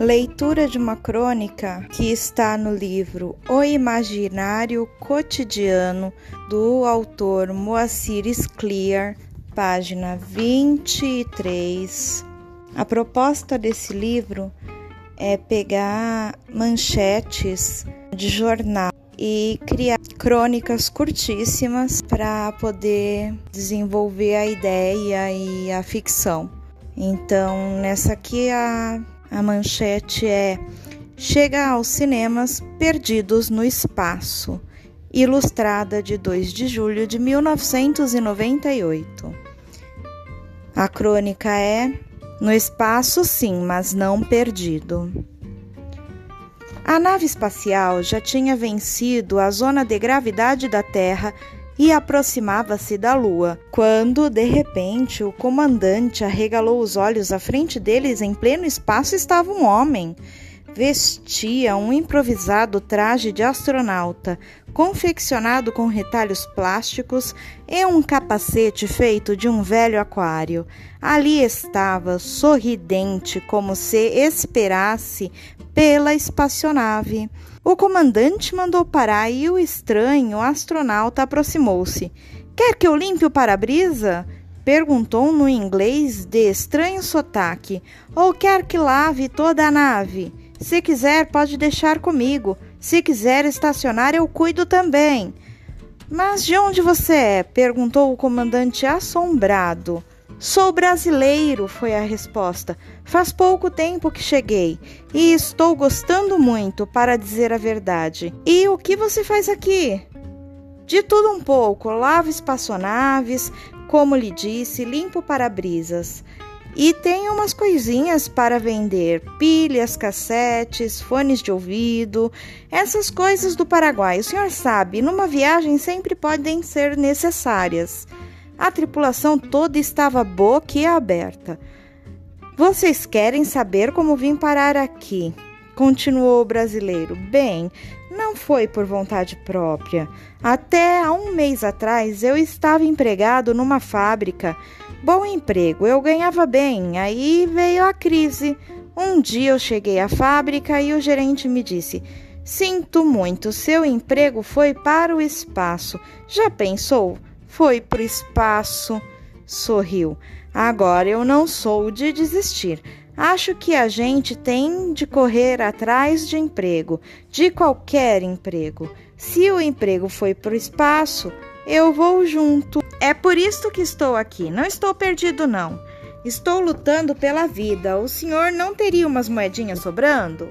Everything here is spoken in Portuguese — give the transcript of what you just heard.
Leitura de uma crônica que está no livro O Imaginário Cotidiano do autor Moacir Scliar, página 23. A proposta desse livro é pegar manchetes de jornal e criar crônicas curtíssimas para poder desenvolver a ideia e a ficção. Então, nessa aqui a, a manchete é Chega aos cinemas Perdidos no Espaço, ilustrada de 2 de julho de 1998. A crônica é No espaço, sim, mas não perdido. A nave espacial já tinha vencido a zona de gravidade da Terra e aproximava-se da Lua, quando, de repente, o comandante arregalou os olhos à frente deles em pleno espaço estava um homem. Vestia um improvisado traje de astronauta, confeccionado com retalhos plásticos e um capacete feito de um velho aquário. Ali estava, sorridente, como se esperasse pela espaçonave. O comandante mandou parar e o estranho astronauta aproximou-se. Quer que eu limpe o para-brisa? Perguntou no inglês de estranho sotaque. Ou quer que lave toda a nave? Se quiser, pode deixar comigo. Se quiser estacionar, eu cuido também. Mas de onde você é? perguntou o comandante assombrado. Sou brasileiro, foi a resposta. Faz pouco tempo que cheguei e estou gostando muito, para dizer a verdade. E o que você faz aqui? De tudo um pouco, lavo espaçonaves, como lhe disse, limpo para-brisas. E tenho umas coisinhas para vender: pilhas, cassetes, fones de ouvido, essas coisas do Paraguai. O senhor sabe, numa viagem sempre podem ser necessárias. A tripulação toda estava boquiaberta. Vocês querem saber como vim parar aqui? Continuou o brasileiro. Bem, não foi por vontade própria. Até há um mês atrás eu estava empregado numa fábrica. Bom emprego, eu ganhava bem. Aí veio a crise. Um dia eu cheguei à fábrica e o gerente me disse: Sinto muito, seu emprego foi para o espaço. Já pensou? Foi para o espaço. Sorriu. Agora eu não sou de desistir. Acho que a gente tem de correr atrás de emprego, de qualquer emprego. Se o emprego foi para o espaço, eu vou junto. É por isso que estou aqui. Não estou perdido, não. Estou lutando pela vida. O senhor não teria umas moedinhas sobrando?